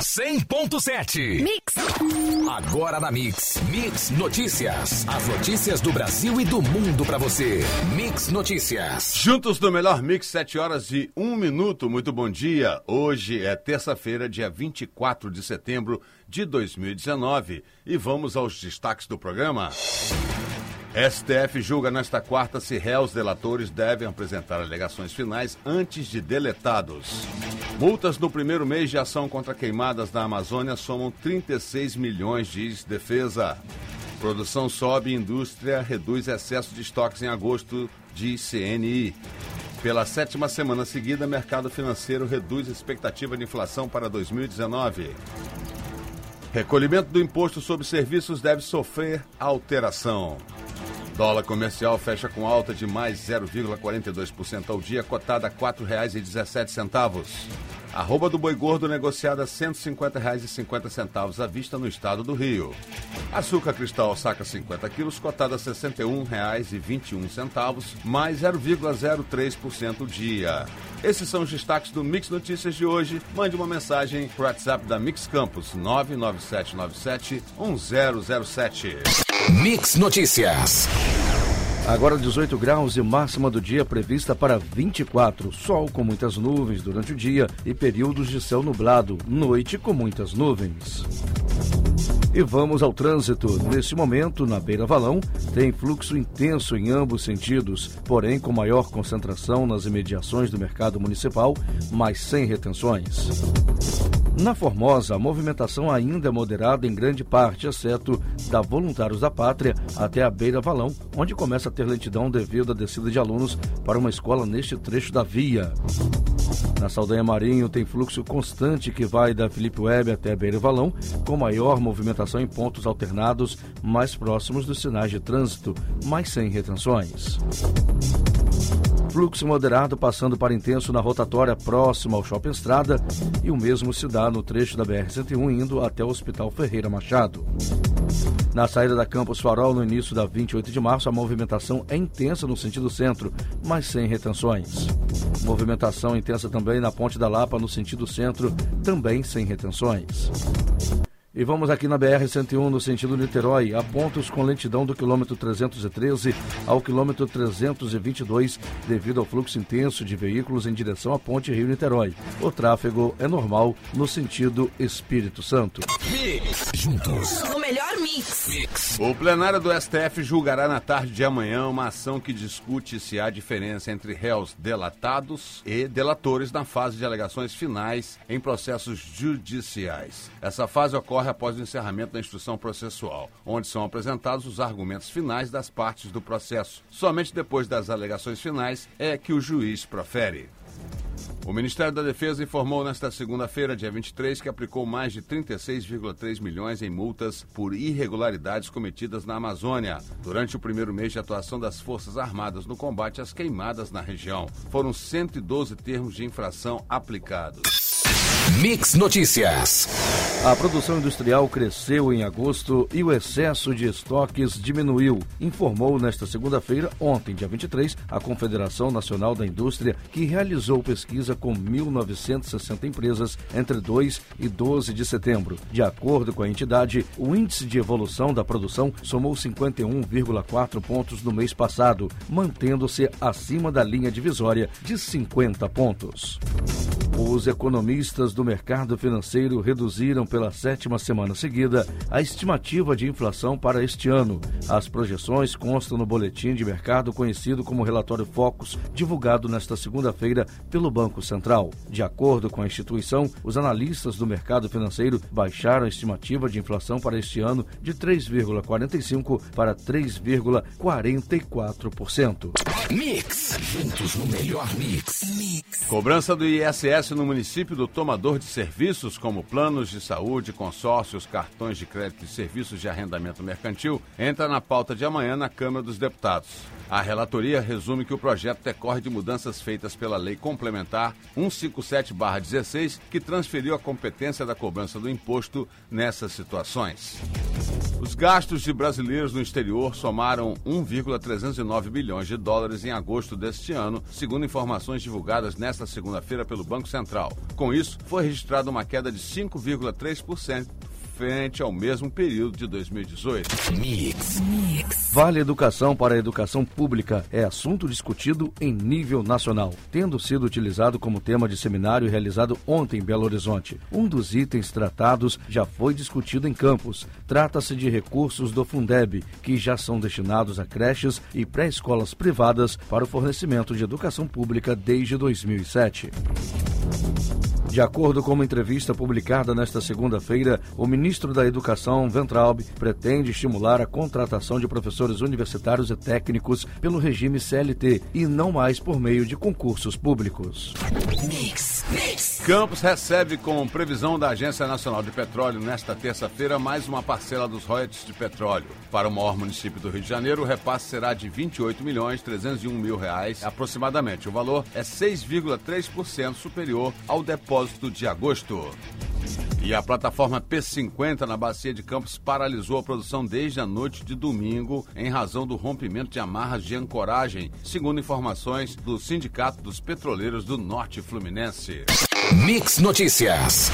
100.7. Mix. Agora na Mix. Mix Notícias. As notícias do Brasil e do mundo pra você. Mix Notícias. Juntos no melhor Mix, 7 horas e 1 minuto. Muito bom dia. Hoje é terça-feira, dia 24 de setembro de 2019. E vamos aos destaques do programa. STF julga nesta quarta se réus delatores devem apresentar alegações finais antes de deletados. Multas no primeiro mês de ação contra queimadas na Amazônia somam 36 milhões, diz defesa. Produção sobe indústria reduz excesso de estoques em agosto, diz CNI. Pela sétima semana seguida, mercado financeiro reduz expectativa de inflação para 2019. Recolhimento do imposto sobre serviços deve sofrer alteração. Dólar comercial fecha com alta de mais 0,42% ao dia, cotada a R$ 4,17. Arroba do boi gordo negociada R$ 150,50 à vista no estado do Rio. Açúcar cristal saca 50 quilos, cotada a R$ 61,21, mais 0,03% o dia. Esses são os destaques do Mix Notícias de hoje. Mande uma mensagem para WhatsApp da Mix Campus 99797 1007. Mix Notícias. Agora 18 graus e máxima do dia prevista para 24. Sol com muitas nuvens durante o dia e períodos de céu nublado. Noite com muitas nuvens. E vamos ao trânsito. Neste momento, na Beira Valão, tem fluxo intenso em ambos sentidos, porém com maior concentração nas imediações do mercado municipal, mas sem retenções. Na Formosa, a movimentação ainda é moderada em grande parte, exceto da Voluntários da Pátria até a Beira Valão, onde começa a ter lentidão devido à descida de alunos para uma escola neste trecho da via. Na Saldanha Marinho tem fluxo constante que vai da Felipe Web até Beira Valão, com maior movimentação em pontos alternados mais próximos dos sinais de trânsito, mas sem retenções. Fluxo moderado passando para intenso na rotatória próxima ao Shopping Estrada e o mesmo se dá no trecho da BR-101 indo até o Hospital Ferreira Machado. Na saída da Campus Farol, no início da 28 de março, a movimentação é intensa no sentido centro, mas sem retenções. Movimentação intensa também na Ponte da Lapa, no sentido centro, também sem retenções. E vamos aqui na BR-101, no sentido Niterói, a pontos com lentidão do quilômetro 313 ao quilômetro 322, devido ao fluxo intenso de veículos em direção à ponte Rio-Niterói. O tráfego é normal no sentido Espírito Santo. Juntos. No melhor mix. Mix. O plenário do STF julgará na tarde de amanhã uma ação que discute se há diferença entre réus delatados e delatores na fase de alegações finais em processos judiciais. Essa fase ocorre após o encerramento da instrução processual, onde são apresentados os argumentos finais das partes do processo. Somente depois das alegações finais é que o juiz profere. O Ministério da Defesa informou nesta segunda-feira, dia 23, que aplicou mais de 36,3 milhões em multas por irregularidades cometidas na Amazônia durante o primeiro mês de atuação das Forças Armadas no combate às queimadas na região. Foram 112 termos de infração aplicados. Mix Notícias. A produção industrial cresceu em agosto e o excesso de estoques diminuiu, informou nesta segunda-feira, ontem, dia 23, a Confederação Nacional da Indústria, que realizou pesquisa com 1.960 empresas entre 2 e 12 de setembro. De acordo com a entidade, o índice de evolução da produção somou 51,4 pontos no mês passado, mantendo-se acima da linha divisória de 50 pontos. Os economistas do mercado financeiro reduziram pela sétima semana seguida a estimativa de inflação para este ano. As projeções constam no boletim de mercado conhecido como relatório Focus, divulgado nesta segunda-feira pelo Banco Central. De acordo com a instituição, os analistas do mercado financeiro baixaram a estimativa de inflação para este ano de 3,45 para 3,44%. Mix. Juntos no melhor mix. Mix. Cobrança do ISS no município do tomador de serviços como planos de saúde, consórcios, cartões de crédito e serviços de arrendamento mercantil entra na pauta de amanhã na Câmara dos Deputados. A relatoria resume que o projeto decorre de mudanças feitas pela Lei Complementar 157-16, que transferiu a competência da cobrança do imposto nessas situações. Os gastos de brasileiros no exterior somaram 1,309 bilhões de dólares em agosto deste ano, segundo informações divulgadas nesta segunda-feira pelo Banco Central. Com isso, foi registrada uma queda de 5,3% frente ao mesmo período de 2018. Mix. Mix. Vale Educação para a Educação Pública é assunto discutido em nível nacional, tendo sido utilizado como tema de seminário realizado ontem em Belo Horizonte. Um dos itens tratados já foi discutido em Campos. Trata-se de recursos do Fundeb, que já são destinados a creches e pré-escolas privadas para o fornecimento de educação pública desde 2007. De acordo com uma entrevista publicada nesta segunda-feira, o ministro da Educação, Ventralb, pretende estimular a contratação de professores universitários e técnicos pelo regime CLT e não mais por meio de concursos públicos. Mix, mix. Campos recebe, com previsão da Agência Nacional de Petróleo, nesta terça-feira, mais uma parcela dos royalties de petróleo. Para o maior município do Rio de Janeiro, o repasse será de 28 milhões 301 mil reais, aproximadamente. O valor é 6,3% superior ao depósito depósito de agosto. E a plataforma P50 na Bacia de Campos paralisou a produção desde a noite de domingo em razão do rompimento de amarras de ancoragem, segundo informações do Sindicato dos Petroleiros do Norte Fluminense. Mix Notícias.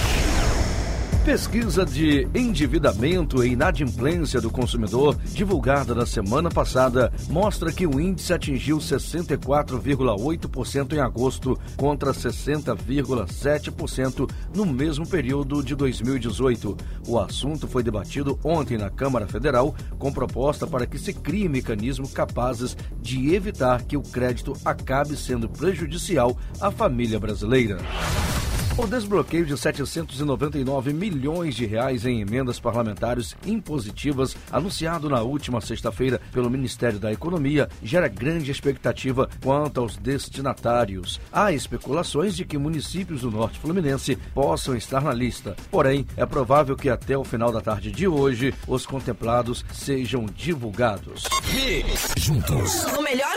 Pesquisa de endividamento e inadimplência do consumidor, divulgada na semana passada, mostra que o índice atingiu 64,8% em agosto, contra 60,7% no mesmo período de 2018. O assunto foi debatido ontem na Câmara Federal, com proposta para que se crie mecanismos capazes de evitar que o crédito acabe sendo prejudicial à família brasileira. O desbloqueio de 799 milhões de reais em emendas parlamentares impositivas, anunciado na última sexta-feira pelo Ministério da Economia, gera grande expectativa quanto aos destinatários. Há especulações de que municípios do Norte Fluminense possam estar na lista. Porém, é provável que até o final da tarde de hoje os contemplados sejam divulgados. Juntos. O melhor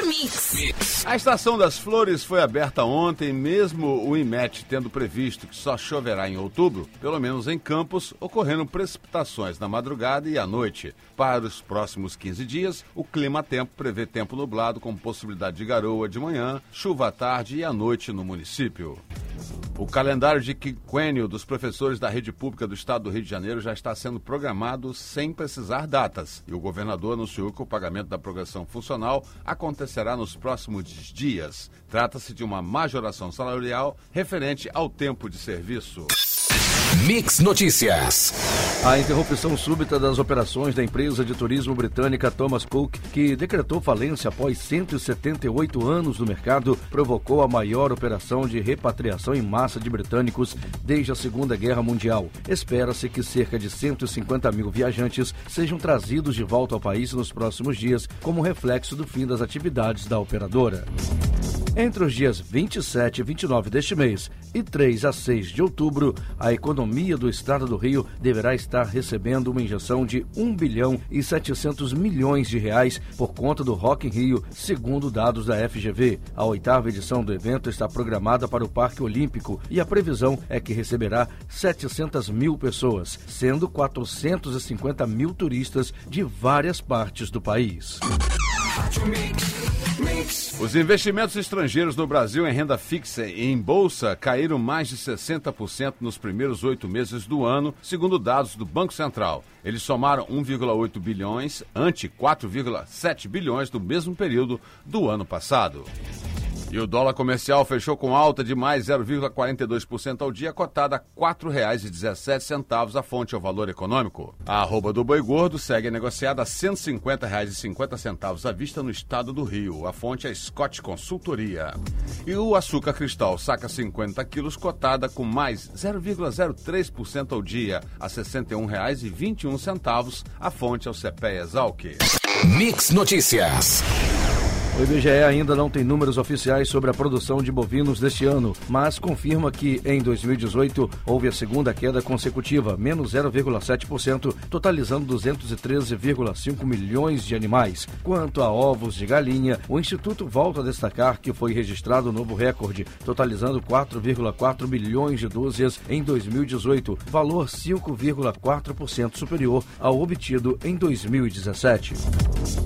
A Estação das Flores foi aberta ontem, mesmo o IMET tendo previsto visto que só choverá em outubro, pelo menos em Campos, ocorrendo precipitações na madrugada e à noite. Para os próximos 15 dias, o clima tempo prevê tempo nublado com possibilidade de garoa de manhã, chuva à tarde e à noite no município. O calendário de quinquênio dos professores da rede pública do estado do Rio de Janeiro já está sendo programado sem precisar datas. E o governador anunciou que o pagamento da progressão funcional acontecerá nos próximos dias. Trata-se de uma majoração salarial referente ao tempo de serviço. Mix Notícias. A interrupção súbita das operações da empresa de turismo britânica Thomas Cook, que decretou falência após 178 anos no mercado, provocou a maior operação de repatriação em massa de britânicos desde a Segunda Guerra Mundial. Espera-se que cerca de 150 mil viajantes sejam trazidos de volta ao país nos próximos dias, como reflexo do fim das atividades da operadora. Entre os dias 27 e 29 deste mês e 3 a 6 de outubro, a economia do estado do Rio deverá estar recebendo uma injeção de 1 bilhão e 700 milhões de reais por conta do Rock in Rio, segundo dados da FGV. A oitava edição do evento está programada para o Parque Olímpico e a previsão é que receberá 700 mil pessoas, sendo 450 mil turistas de várias partes do país. Os investimentos estrangeiros no Brasil em renda fixa e em bolsa caíram mais de 60% nos primeiros oito meses do ano, segundo dados do Banco Central. Eles somaram 1,8 bilhões, ante 4,7 bilhões do mesmo período do ano passado. E o dólar comercial fechou com alta de mais 0,42% ao dia, cotada a R$ 4,17 a fonte ao valor econômico. A arroba do boi gordo segue negociada a R$ 150,50 à vista no estado do Rio. A fonte é Scott Consultoria. E o açúcar cristal saca 50 quilos, cotada com mais 0,03% ao dia, a R$ 61,21. A fonte é o CPE Exalc. Mix Notícias. O IBGE ainda não tem números oficiais sobre a produção de bovinos deste ano, mas confirma que em 2018 houve a segunda queda consecutiva, menos 0,7%, totalizando 213,5 milhões de animais. Quanto a ovos de galinha, o Instituto volta a destacar que foi registrado um novo recorde, totalizando 4,4 milhões de dúzias em 2018, valor 5,4% superior ao obtido em 2017.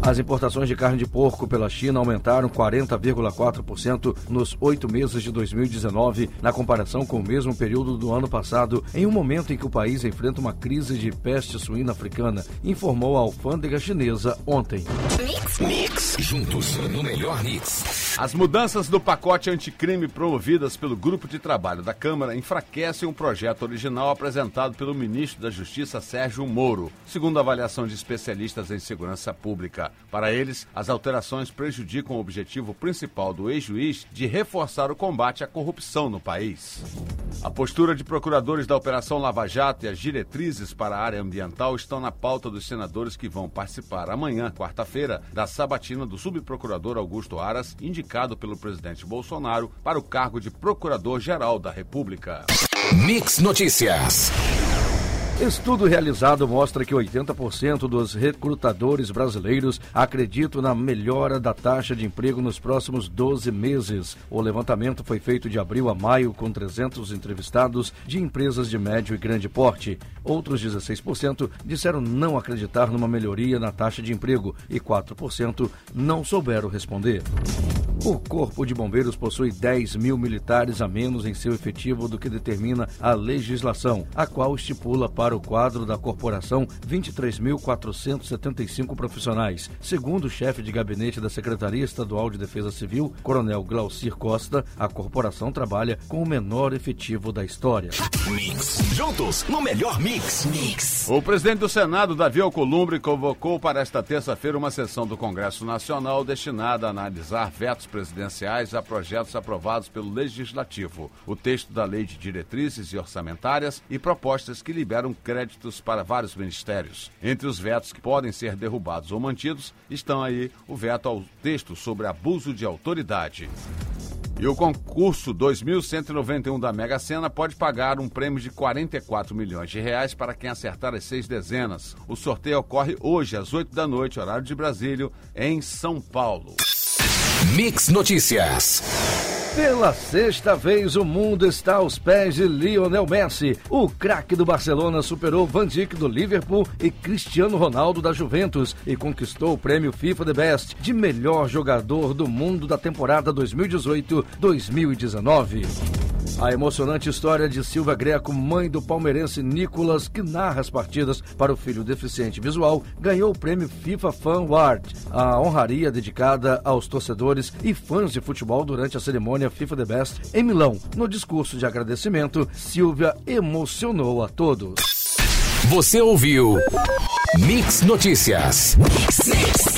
As importações de carne de porco pela China aumentaram 40,4% nos oito meses de 2019, na comparação com o mesmo período do ano passado, em um momento em que o país enfrenta uma crise de peste suína africana, informou a alfândega chinesa ontem. Mix, mix, juntos no melhor mix. As mudanças do pacote anticrime promovidas pelo grupo de trabalho da Câmara enfraquecem o projeto original apresentado pelo ministro da Justiça Sérgio Moro, segundo avaliação de especialistas em segurança pública. Para eles, as alterações prejudicam o objetivo principal do ex-juiz de reforçar o combate à corrupção no país. A postura de procuradores da Operação Lava Jato e as diretrizes para a área ambiental estão na pauta dos senadores que vão participar amanhã, quarta-feira, da sabatina do subprocurador Augusto Aras, indicado pelo presidente Bolsonaro para o cargo de Procurador-Geral da República. Mix Notícias. Estudo realizado mostra que 80% dos recrutadores brasileiros acreditam na melhora da taxa de emprego nos próximos 12 meses. O levantamento foi feito de abril a maio com 300 entrevistados de empresas de médio e grande porte. Outros 16% disseram não acreditar numa melhoria na taxa de emprego e 4% não souberam responder. O Corpo de Bombeiros possui 10 mil militares a menos em seu efetivo do que determina a legislação, a qual estipula para o quadro da corporação 23.475 profissionais. Segundo o chefe de gabinete da Secretaria Estadual de Defesa Civil, Coronel Glaucir Costa, a corporação trabalha com o menor efetivo da história. Mix, juntos no melhor mix. Mix. O presidente do Senado, Davi Alcolumbre, convocou para esta terça-feira uma sessão do Congresso Nacional destinada a analisar vetos presidenciais a projetos aprovados pelo Legislativo, o texto da Lei de Diretrizes e Orçamentárias e propostas que liberam créditos para vários ministérios. Entre os vetos que podem ser derrubados ou mantidos estão aí o veto ao texto sobre abuso de autoridade. E o concurso 2191 da Mega Sena pode pagar um prêmio de 44 milhões de reais para quem acertar as seis dezenas. O sorteio ocorre hoje às 8 da noite, horário de Brasília, em São Paulo. Mix Notícias. Pela sexta vez, o mundo está aos pés de Lionel Messi. O craque do Barcelona superou Van Dijk do Liverpool e Cristiano Ronaldo da Juventus e conquistou o prêmio FIFA The Best de melhor jogador do mundo da temporada 2018-2019. A emocionante história de Silva Greco, mãe do palmeirense Nicolas, que narra as partidas para o filho deficiente visual, ganhou o prêmio FIFA Fan Award, a honraria dedicada aos torcedores e fãs de futebol durante a cerimônia FIFA The Best em Milão. No discurso de agradecimento, Silvia emocionou a todos. Você ouviu Mix Notícias. Mix, mix.